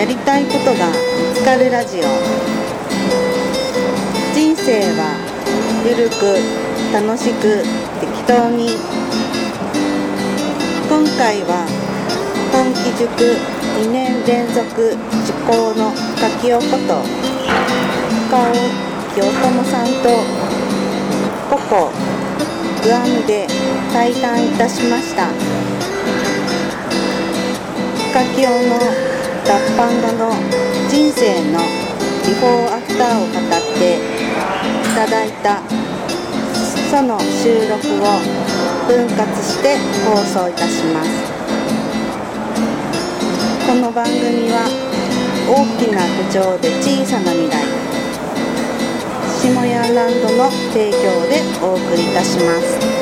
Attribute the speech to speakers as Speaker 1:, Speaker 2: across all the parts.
Speaker 1: やりたいことが見つかるラジオ。人生はゆるく楽しく適当に今回は本気塾2年連続受講の柿尾こと。深尾清友さんと。ココグアムで対談いたしました深清の脱藩後の人生のビフォーアフターを語っていただいたその収録を分割して放送いたします。この番組は大きな手帳で小さな未来。下屋ランドの提供でお送りいたします。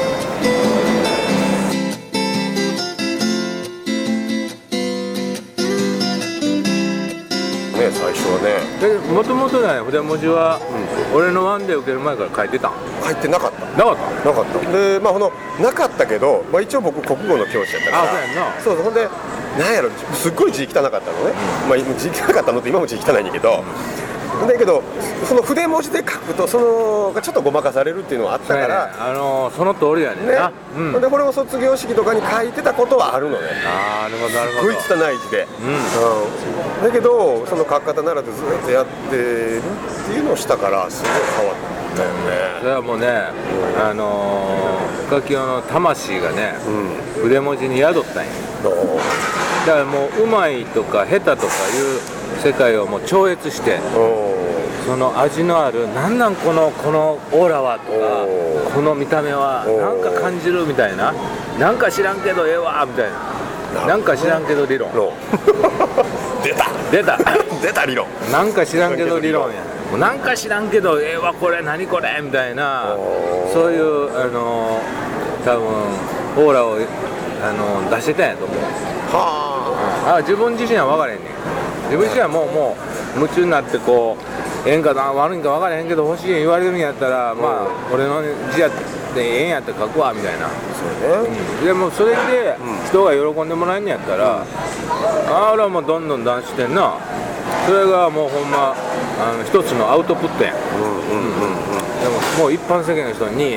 Speaker 2: ね最初はね。
Speaker 3: でもともとね筆文字は、俺のワンで受ける前から書いてたん。
Speaker 2: 入ってなかった。
Speaker 3: なかった？
Speaker 2: なかった。でまあこのなかったけど、まあ、一応僕国語の教師やったから。
Speaker 3: あそうやんな。
Speaker 2: そうほんでなんやろすっごい字汚かったのね、まあ字汚かったのって今も字汚いんだけどだけどその筆文字で書くとそのがちょっとごまかされるっていうのはあったから
Speaker 3: あのーその通りやねん
Speaker 2: ね。
Speaker 3: な、うん。
Speaker 2: ほんでこれを卒業式とかに書いてたことはあるのね。
Speaker 3: なるほどなる
Speaker 2: すごい
Speaker 3: ほど
Speaker 2: 拙い字で、うん。だけどその書き方ならでずっとやってるっていうのをしたからすごい変わったよね。
Speaker 3: それはもうね、あのー、深清の魂がね、
Speaker 2: うん。
Speaker 3: 筆文字に宿ったんや。
Speaker 2: どう。
Speaker 3: だからもううまいとか下手とかいう世界をもう超越して
Speaker 2: お
Speaker 3: その味のあるなんなんこのこのオーラはとかこの見た目はなんか感じるみたいななんか知らんけどええわみたいななんか知らんけど理論。
Speaker 2: の 出た。
Speaker 3: 出た。
Speaker 2: 出た理論。
Speaker 3: なんか知らんけど理論や。もうなんか知らんけどええわこれ何これみたいなそういうあの多分オーラをあの出してたんやと思う。
Speaker 2: は
Speaker 3: あ自分自身は分からへんねん自分自身はもうもう夢中になってこうええんかな悪いんか分からへんけど欲しい言われるんやったらまあ俺の字やってええんやったら書くわみたいな、
Speaker 2: あそうね。
Speaker 3: でもそれで人が喜んでもらえんのやったら、あらもうどんどん出してんな。それがもうほんまあの一つのアウトプットやん。
Speaker 2: うんうんうんうん。
Speaker 3: でももう一般世間の人に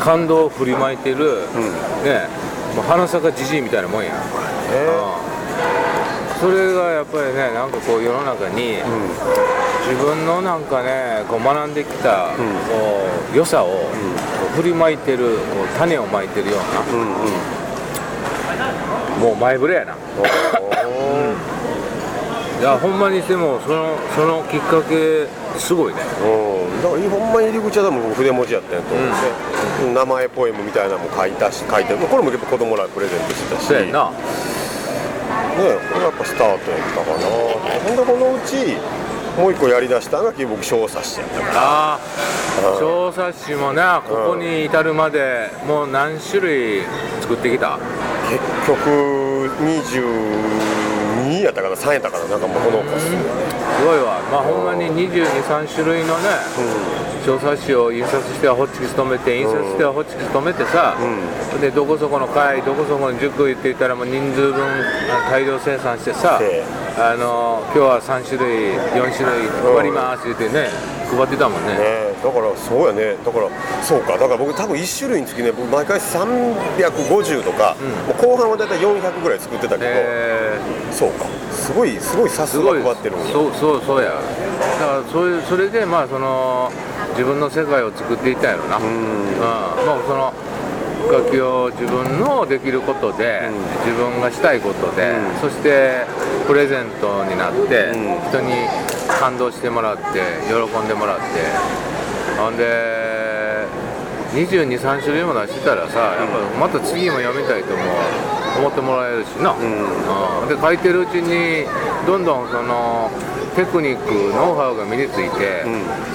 Speaker 3: 感動を振りまいてる、ねもう花咲かじじいみたいなもんや、うんそれがやっぱりねなんかこう世の中に自分のなんかねこう学んできたこう良さを振りまいてるこう種をまいてるよう
Speaker 2: うんうんうん
Speaker 3: なもう前触れやな。いやほんまにしてもそのそのきっかけすごいね。
Speaker 2: うん。だからほんまに入り口は多分僕筆文字やったんやと思う。ん。で、名前ポエムみたいなのも書いたし書いてこれも結構子供らにプレゼントしてたし。
Speaker 3: そうやんな
Speaker 2: ねこれがやっぱスタートやったかな。ほんでこのうちもう一個やりだしたのが結局僕小冊子やったから。
Speaker 3: ああ小冊子もねここに至るまでもう何種類作ってきた？
Speaker 2: 結局22やったかな3やったかななんかもうこの子す
Speaker 3: すごいわ。まあほんまに223種類のね小冊子を印刷してはホッチキス止めて印刷してはホッチキス止めてさ、でどこそこの会どこそこの塾行っていたらもう人数分あ大量生産してさ
Speaker 2: で
Speaker 3: あの今日は3種類4種類配ります言ってね配ってたもんね。
Speaker 2: ねだからそうやね。だからそうか。だから僕多分1種類につきね僕毎回350とか、もう後半は大体400ぐらい作ってたけど、
Speaker 3: え
Speaker 2: そうか。すごいすごいさ
Speaker 3: ー、
Speaker 2: すが配ってる
Speaker 3: そうそうそうや。だからそういうそれでまあその自分の世界を作っていったんやろな。うん。まあその深きを自分のできることで、自分がしたいことで、そしてプレゼントになって、人に感動してもらって喜んでもらってほんで223種類も出してたらさやっぱまた次も読みたいとも思ってもらえるしな、うん。で書いてるうちにどんどんそのテクニックノウハウが身について、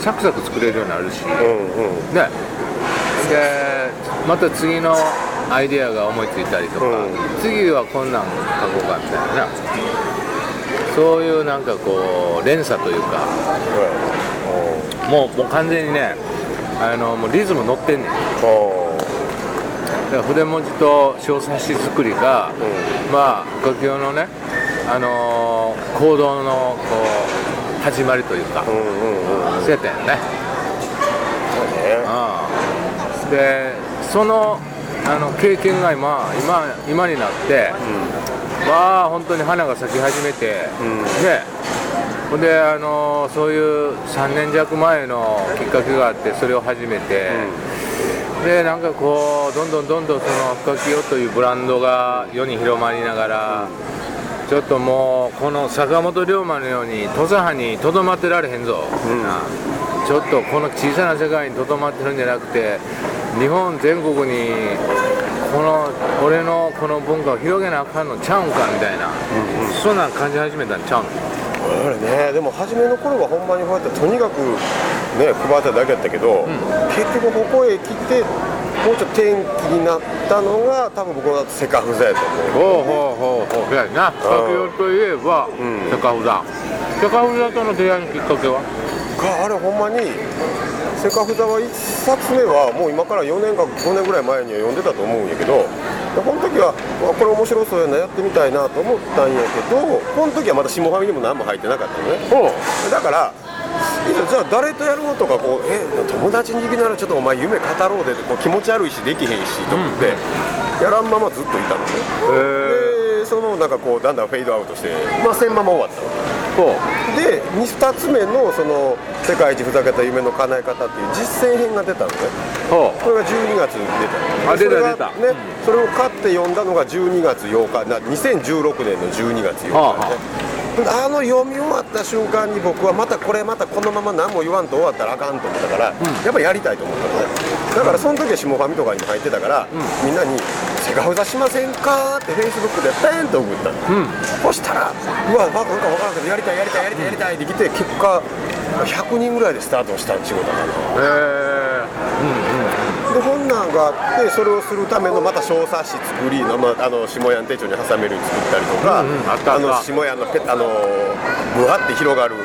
Speaker 3: サクサク作れるようになるし、
Speaker 2: うんうん。
Speaker 3: ね。でまた次のアイデアが思いついたりとか、
Speaker 2: うん。
Speaker 3: 次はこんなん書こうかみたいな。そういうなんかこう連鎖というかもうもう完全にねあのもうリズム乗ってんねん。だから筆文字と小冊子作りが、まあ深清のねあのー行動のこう始まりというか、
Speaker 2: うんうんうん
Speaker 3: そうやったんよね。
Speaker 2: そうね。
Speaker 3: うん。でそのあの経験が今今今になって、まあ本当に花が咲き始めて、
Speaker 2: ん。
Speaker 3: ねほんであのそういう3年弱前のきっかけがあってそれを始めて、でなんかこうどんどんどんどんその深清というブランドが世に広まりながら、ちょっともうこの坂本龍馬のように土佐藩にとどまってられへんぞ、ちょっとこの小さな世界にとどまってるんじゃなくて日本全国にこの俺のこの文化を広げなあかんのちゃうんかみたいな、そんなん感じ始めたんちゃうん？
Speaker 2: あれねでも初めの頃はほんまにこうやってとにかくね配っただけやったけど、結局ここへ来てもうちょっと転機になったのが多分僕はセカフザやと思う
Speaker 3: ほうほうほうほうやな。深清といえば
Speaker 2: ん。
Speaker 3: 高札高札との出会いのきっかけは？
Speaker 2: があれほんまにセカフザは1冊目はもう今から4年か5年ぐらい前には読んでたと思うんやけどでこの時はわこれ面白そうやなやってみたいなと思ったんやけどこの時はまだ下ファミにも何も入ってなかったのね。だからじゃあ誰とやろうとかこうえ友達に行きならちょっとお前夢語ろうでこう気持ち悪いしできへんしと思って、やらんままずっといたのね。
Speaker 3: へ
Speaker 2: でそのなんかこうだんだんフェードアウトしてまあせんまま終わったわ
Speaker 3: ほう
Speaker 2: けで 2, つ目のその「世界一ふざけた夢の叶え方」っていう実践編が出たのね。
Speaker 3: ほ
Speaker 2: これが12月に出た。
Speaker 3: あ出た
Speaker 2: それが
Speaker 3: 出た。
Speaker 2: ね、それを買って読んだのが12月8日。な2016年の12月8日で、ね。
Speaker 3: はあは
Speaker 2: あ。の読み終わった瞬間に僕はまたこれまたこのまま何も言わんと終わったらあかんと思ったから、やっぱりやりたいと思ったのね。だからその時は下ファミとかにも入ってたから、みんなに「セカフザしませんか?」ってフェイスブックでペーンと送ったの、そしたら「うわなんか分からんけどやりたいやりたいやりたいやりたい」って来て結果100人ぐらいでスタートした仕事かな
Speaker 3: うへえ
Speaker 2: で本なんがあってそれをするためのまた小冊子作りの、まあ、あの下屋の手帳に挟めるように作ったりとか、
Speaker 3: うんうんああ
Speaker 2: の下屋のペあのぶわって広がる、ね、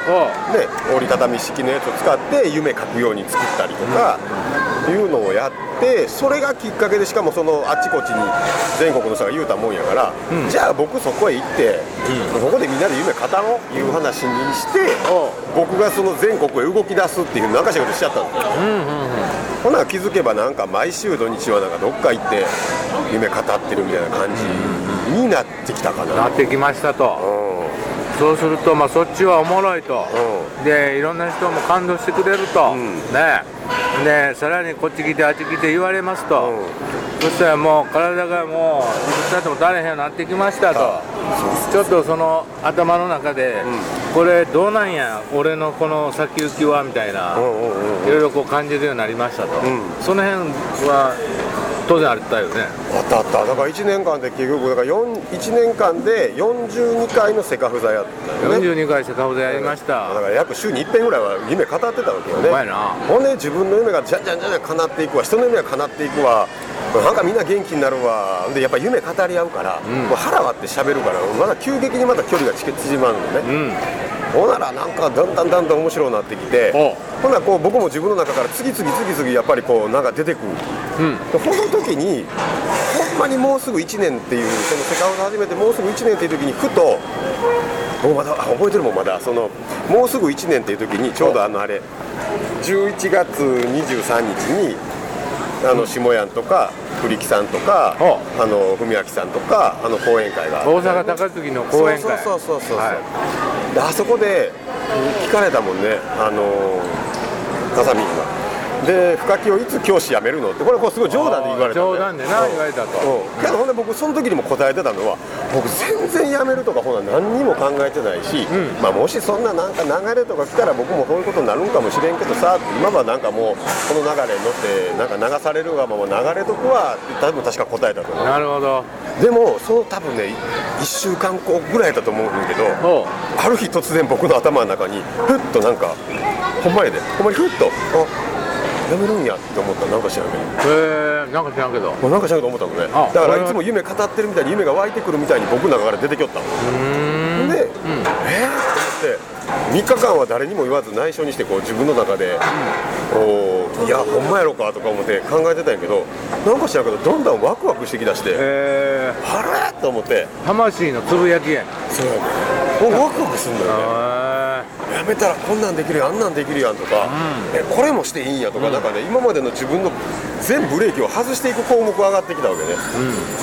Speaker 2: 折りたたみ式のやつを使って夢描くように作ったりとか、いうのをやってそれがきっかけでしかもそのあっちこっちに全国の人が言うたもんやから、じゃあ僕そこへ行って、そこでみんなで夢語ろういう話にして、僕がその全国へ動き出すっていうなんかしらことしちゃったんですよ。ほな気づけばなんか毎週土日はなんかどっか行って夢語ってるみたいな感じになってきたかな。
Speaker 3: なってきましたと。
Speaker 2: う
Speaker 3: そうするとまあそっちはおもろいと。
Speaker 2: う
Speaker 3: でいろんな人も感動してくれると。
Speaker 2: ん。
Speaker 3: ねでさらにこっち来てあっち来て言われますと。
Speaker 2: うん。
Speaker 3: そしたらもう体がもういくつだっても足れへんようになってきましたと。ちょっとその頭の中でこれどうなんや俺のこの先行きはみたいな。
Speaker 2: うんうんうん
Speaker 3: いろいろこう感じるようになりましたと。
Speaker 2: ん。
Speaker 3: その辺は当然あったよね。
Speaker 2: あったあった。だから1年間で結局だから4 1年間で42回のセカフザやったよね。
Speaker 3: 42回セカフでやりました。
Speaker 2: だから約週に1遍ぐらいは夢語ってたわけよね。ほんで自分の夢がじゃんじゃんじゃんじゃん叶っていくわ。人の夢が叶っていくわなんかみんな元気になるわ。でやっぱ夢語り合うから、もう腹割って喋るからまだ急激にまた距離が縮まるのね、
Speaker 3: うん。
Speaker 2: ほんならなんかだんだんだんだん面白くなってきて
Speaker 3: お
Speaker 2: ほんならこう僕も自分の中から次々次々やっぱりこうなんか出てくる。
Speaker 3: うん。
Speaker 2: でこの時にほんまにもうすぐ1年っていうそのセカンド始めてもうすぐ1年っていう時にふと僕まだあ覚えてるもんまだ。そのもうすぐ1年っていう時にちょうどあのあれ11月23日にあの下屋とか栗木さんとか
Speaker 3: お
Speaker 2: あの文明さんとかあの講演会が
Speaker 3: 大阪高槻の講演会。
Speaker 2: そうそうそうそうそう、
Speaker 3: は
Speaker 2: であそこで聞かれたもんね。あのーかさみんがで深木をいつ教師辞めるの？ってこれこうすごい冗談で言われたの
Speaker 3: 冗談でな言われたと。
Speaker 2: うん。けどほんで僕その時にも答えてたのは僕全然辞めるとかほな何にも考えてないし、まあ、もしそんななんか流れとか来たら僕もこういうことになるんかもしれんけどさ今はなんかもうこの流れに乗ってなんか流されるがまま流れとくわって多分確か答えたと思う。
Speaker 3: なるほど。
Speaker 2: でもその多分ね1週間後ぐらいだと思うんだけどある日突然僕の頭の中にふっとなんかほんまやで。ほんまにふっとあやめるんやって思った。なんか知らんけど。
Speaker 3: へえなんか知らんけど。
Speaker 2: なんか知らんけど思ったのね。
Speaker 3: あ
Speaker 2: だか
Speaker 3: これはい
Speaker 2: らつも夢語ってるみたいに夢が湧いてくるみたいに僕の中から出てきよったの。
Speaker 3: うーん。
Speaker 2: で、えーって思ってって3日間は誰にも言わず内緒にしてこう自分の中で、こういやほんまやろかとか思って考えてたんやけどなんか知らんけどどんどんワクワクしてきだして
Speaker 3: え
Speaker 2: あれと思って。
Speaker 3: ー、魂のつぶやきやね
Speaker 2: そうやね。ワクワクするんだよね。
Speaker 3: あ
Speaker 2: やめたらこんなんできるやんあんなんできるやんとか、えこれもしていいんやとか、なんかね今までの自分の全ブレーキを外していく項目上がってきたわけね、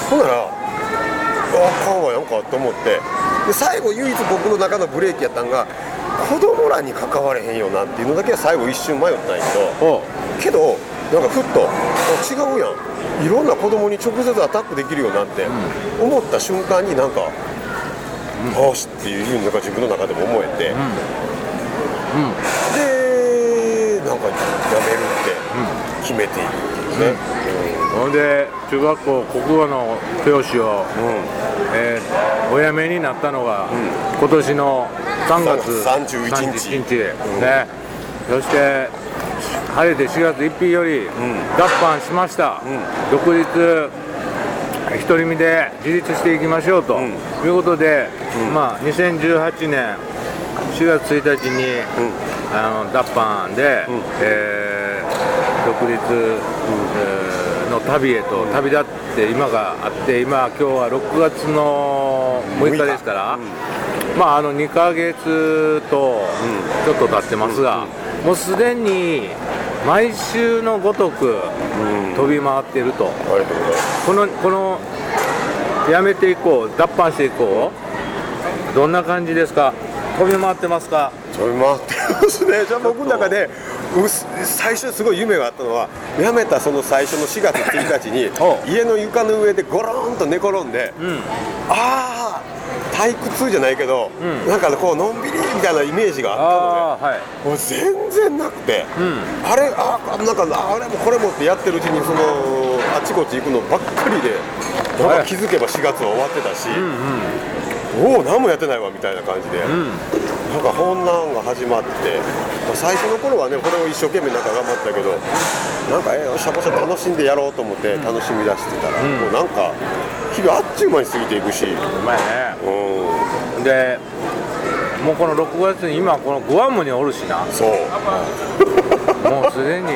Speaker 2: ほんならああかんわやんかと思って。で最後唯一僕の中のブレーキやったんが子供らに関われへんよなっていうのだけは最後一瞬迷ったんやけど。
Speaker 3: お
Speaker 2: けどなんかふっとあ違うやん。いろんな子供に直接アタックできるよなって思った瞬間になんか、よしっていうふうになんか自分の中でも思えて、でなんかやめるって決めていくっていうね、
Speaker 3: ほんで中学校国語の教師を、えーお辞めになったのが、今年の3月。
Speaker 2: 31日。
Speaker 3: 31日ね。そして晴れて4月1日より脱藩しました、独立独り身で自立していきましょうと、いうことで、まあ2018年4月1日に、あの脱藩で、えー独立、えーの旅へと旅立って今があって今今日は6月の6日ですから、まああの2ヶ月とちょっと経ってますが、もうすでに毎週のごとく飛び回っていると、
Speaker 2: うございます。
Speaker 3: このこのやめていこう脱藩していこう。どんな感じですか？飛び回ってますか？
Speaker 2: 飛び回ってますね。じゃあ僕の中で最初すごい夢があったのは辞めたその最初の4月1日に 家の床の上でゴロンと寝転んで、ああ退屈じゃないけど、
Speaker 3: ん。
Speaker 2: なんかこうのんびりみたいなイメージがあったので
Speaker 3: はい。
Speaker 2: もう全然なくて、
Speaker 3: ん。
Speaker 2: あれあなんかあれもこれもってやってるうちにそのあちこち行くのばっかりで、なんか気づけば4月は終わってたし、おお何もやってないわみたいな感じで、なんかこんなんが始まって、まあ最初の頃はねこれを一生懸命なんか頑張ってたけどなんかえーしゃこしゃ楽しんでやろうと思って楽しみ出してたら、もうなんか日々あっちゅう間に過ぎていくし、
Speaker 3: うまいね。
Speaker 2: うん。
Speaker 3: でもうこの6月に今このグアムにおるしな。
Speaker 2: そう。
Speaker 3: もうすでに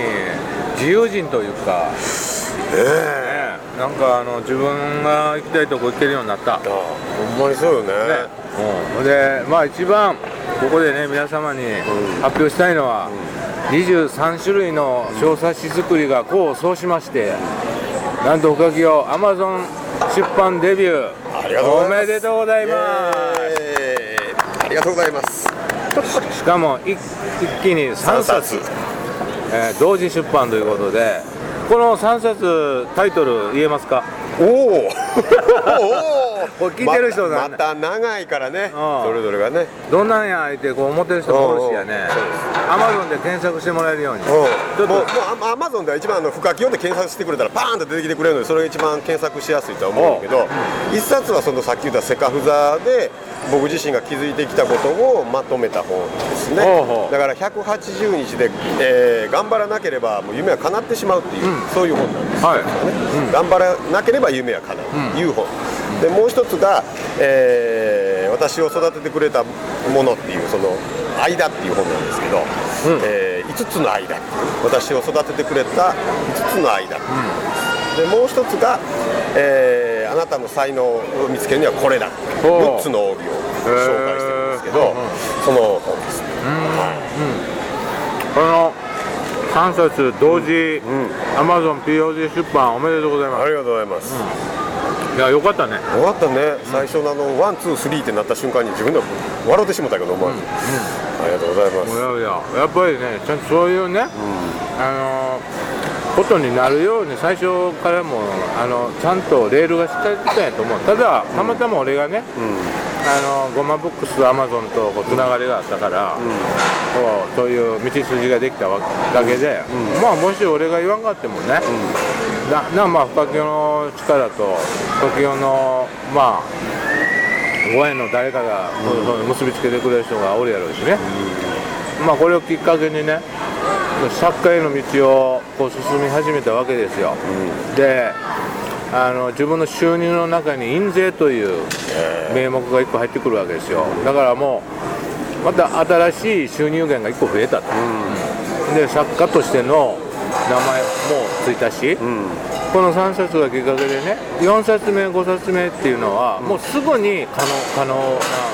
Speaker 3: 自由人というか、
Speaker 2: ええ
Speaker 3: ね、なんかあの自分が行きたいとこ行けるようになった、
Speaker 2: ほんまにそうよね。
Speaker 3: うん、でまあ一番ここでね皆様に発表したいのは、23種類の小冊子作りが功を奏しましてなんとおかげを Amazon 出版デビュ
Speaker 2: ありがとうございます。
Speaker 3: ーおめでとうございます。
Speaker 2: えーありがとうございます。
Speaker 3: しかも一一気に3冊。えー同時出版ということでこの3冊タイトル言えますか？
Speaker 2: おお
Speaker 3: これ聞いてる人
Speaker 2: ままた長いからね。
Speaker 3: うん。
Speaker 2: それぞれがね。
Speaker 3: どんなんやってこう思ってる人もおるしやね。アマゾンで検索してもらえるように。ち
Speaker 2: もうも
Speaker 3: と
Speaker 2: うアマゾンでは一番あの深き読んで検索してくれたらパーンと出てきてくれるのでそれが一番検索しやすいとは思うんだけど一冊はそのさっき言ったセカフザで僕自身が気づいてきたことをまとめた本ですね。だから180日で、えー頑張らなければもう夢は叶ってしまうっていう、そういう本なんです
Speaker 3: はい。
Speaker 2: ね頑張らなければ夢は叶う。という本、でもう一つが、えー私を育ててくれたものっていうその「間」っていう本なんですけど、え5つの間。私を育ててくれた5つの間。う本でもう一つが、えーあなたの才能を見つけるにはこれだ。
Speaker 3: ほう
Speaker 2: 6つの帯を紹介してるんですけど、
Speaker 3: へー。
Speaker 2: その本です。ね、
Speaker 3: この3冊同時、Amazon POD 出版おめでとうございま
Speaker 2: ありがとうございます、
Speaker 3: すいやよかったね。
Speaker 2: 終わったね、最初のあのワンツースリーってなった瞬間に自分でも笑ってしまったけど思わず、ありがとうございます、
Speaker 3: いやいややっぱりねちゃんとそういうね、あのことになるように最初からもあのちゃんとレールがしっかりしてたんやと思う。ただたまたま俺がね、あのゴマブックスアマゾンとこうつながりがあったから、こうそういう道筋ができたわだけで、まあもし俺が言わんかってもね、ななまあ深木の力と深木のまあご縁の誰かが、そう結びつけてくれる人がおるやろうしね、まあこれをきっかけにね作家への道をこう進み始めたわけですよ、であの自分の収入の中に印税という名目が1個入ってくるわけですよ。だからもうまた新しい収入源が1個増えたと、で作家としての名前もついたし、うん、この3冊がきっかけでね4冊目5冊目っていうのは、もうすぐに可能可能な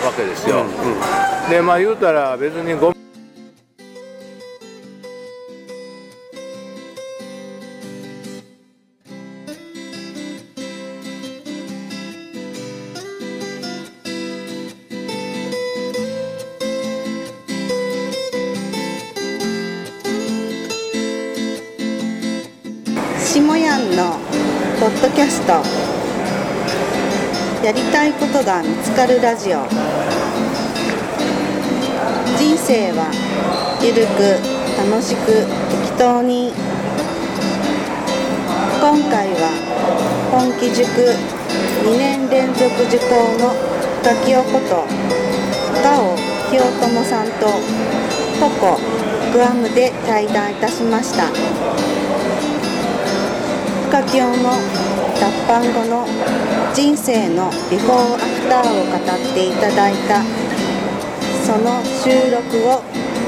Speaker 3: わけですよ、うんうん、でまあ言うたら別に
Speaker 1: 5ことが見つかるラジオ。人生はゆるく楽しく適当に今回は本気塾2年連続受講の深清ことガオ清友さんとポコグアムで対談いたしました。深清の脱藩後の人生のビフォーアフターを語っていただいたその収録を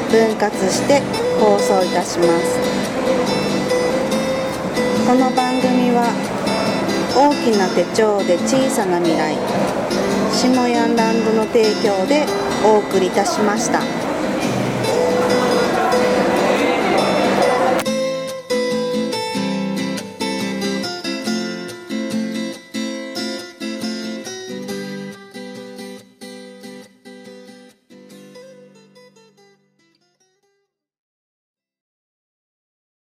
Speaker 1: 分割して放送いたしますこの番組は大きな手帳で小さな未来下ヤンランドの提供でお送りいたしました。